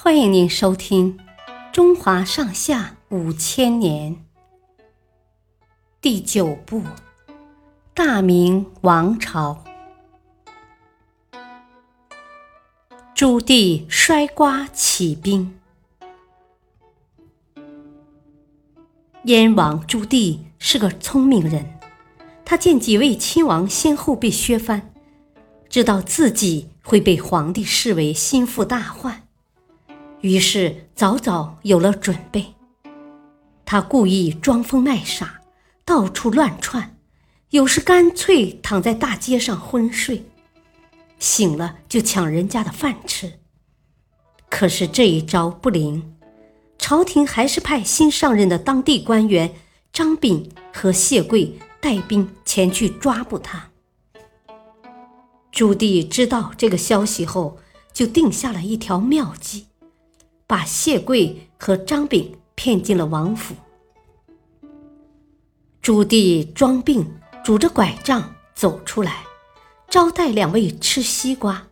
欢迎您收听《中华上下五千年》第九部《大明王朝》。朱棣摔瓜起兵。燕王朱棣是个聪明人，他见几位亲王先后被削藩，知道自己会被皇帝视为心腹大患。于是早早有了准备，他故意装疯卖傻，到处乱窜，有时干脆躺在大街上昏睡，醒了就抢人家的饭吃。可是这一招不灵，朝廷还是派新上任的当地官员张炳和谢贵带兵前去抓捕他。朱棣知道这个消息后，就定下了一条妙计。把谢贵和张炳骗进了王府。朱棣装病，拄着拐杖走出来，招待两位吃西瓜。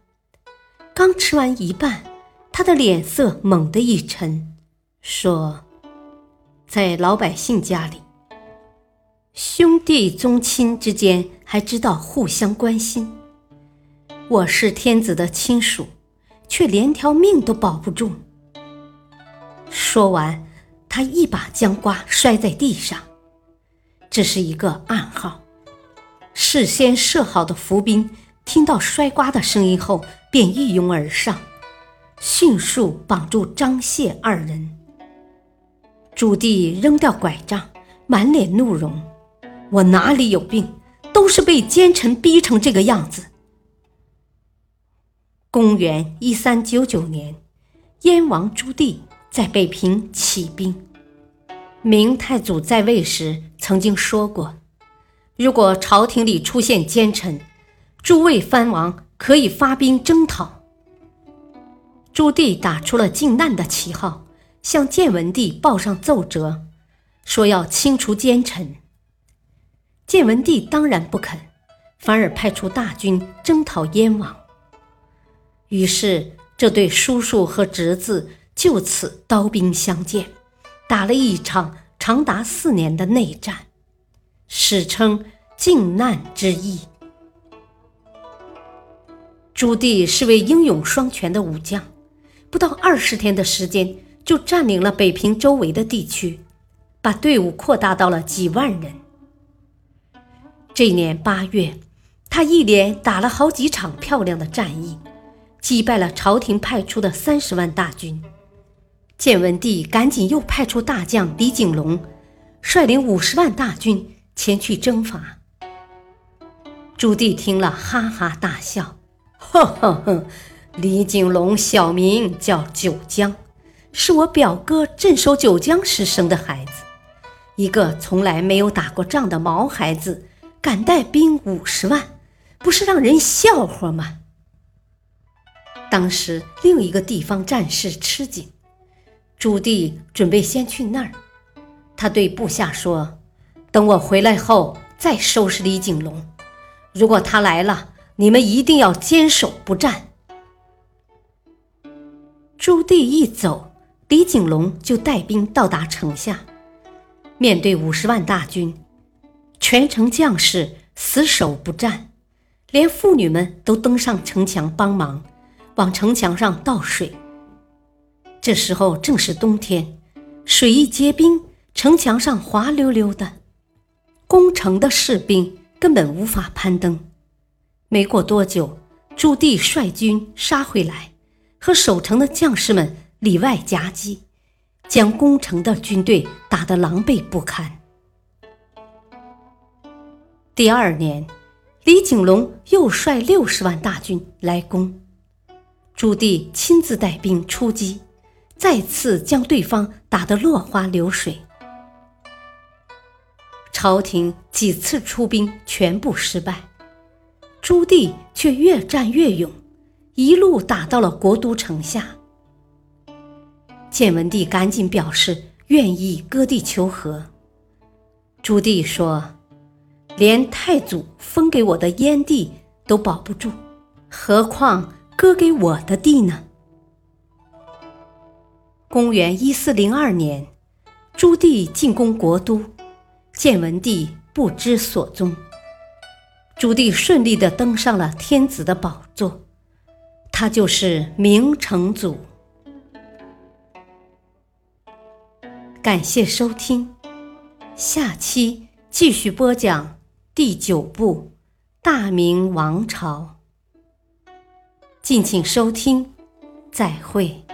刚吃完一半，他的脸色猛地一沉，说：“在老百姓家里，兄弟宗亲之间还知道互相关心。我是天子的亲属，却连条命都保不住。”说完，他一把将瓜摔在地上。这是一个暗号。事先设好的伏兵听到摔瓜的声音后，便一拥而上，迅速绑住张谢二人。朱棣扔掉拐杖，满脸怒容：“我哪里有病？都是被奸臣逼成这个样子。”公元一三九九年，燕王朱棣。在北平起兵。明太祖在位时曾经说过：“如果朝廷里出现奸臣，诸位藩王可以发兵征讨。”朱棣打出了靖难的旗号，向建文帝报上奏折，说要清除奸臣。建文帝当然不肯，反而派出大军征讨燕王。于是，这对叔叔和侄子。就此刀兵相见，打了一场长达四年的内战，史称靖难之役。朱棣是位英勇双全的武将，不到二十天的时间就占领了北平周围的地区，把队伍扩大到了几万人。这年八月，他一连打了好几场漂亮的战役，击败了朝廷派出的三十万大军。建文帝赶紧又派出大将李景龙，率领五十万大军前去征伐。朱棣听了，哈哈大笑：“呵呵呵，李景龙小名叫九江，是我表哥镇守九江时生的孩子。一个从来没有打过仗的毛孩子，敢带兵五十万，不是让人笑话吗？”当时另一个地方战士吃紧。朱棣准备先去那儿，他对部下说：“等我回来后再收拾李景龙。如果他来了，你们一定要坚守不战。”朱棣一走，李景龙就带兵到达城下，面对五十万大军，全城将士死守不战，连妇女们都登上城墙帮忙，往城墙上倒水。这时候正是冬天，水一结冰，城墙上滑溜溜的，攻城的士兵根本无法攀登。没过多久，朱棣率军杀回来，和守城的将士们里外夹击，将攻城的军队打得狼狈不堪。第二年，李景龙又率六十万大军来攻，朱棣亲自带兵出击。再次将对方打得落花流水，朝廷几次出兵全部失败，朱棣却越战越勇，一路打到了国都城下。建文帝赶紧表示愿意割地求和，朱棣说：“连太祖封给我的燕地都保不住，何况割给我的地呢？”公元一四零二年，朱棣进攻国都，建文帝不知所踪。朱棣顺利地登上了天子的宝座，他就是明成祖。感谢收听，下期继续播讲第九部《大明王朝》，敬请收听，再会。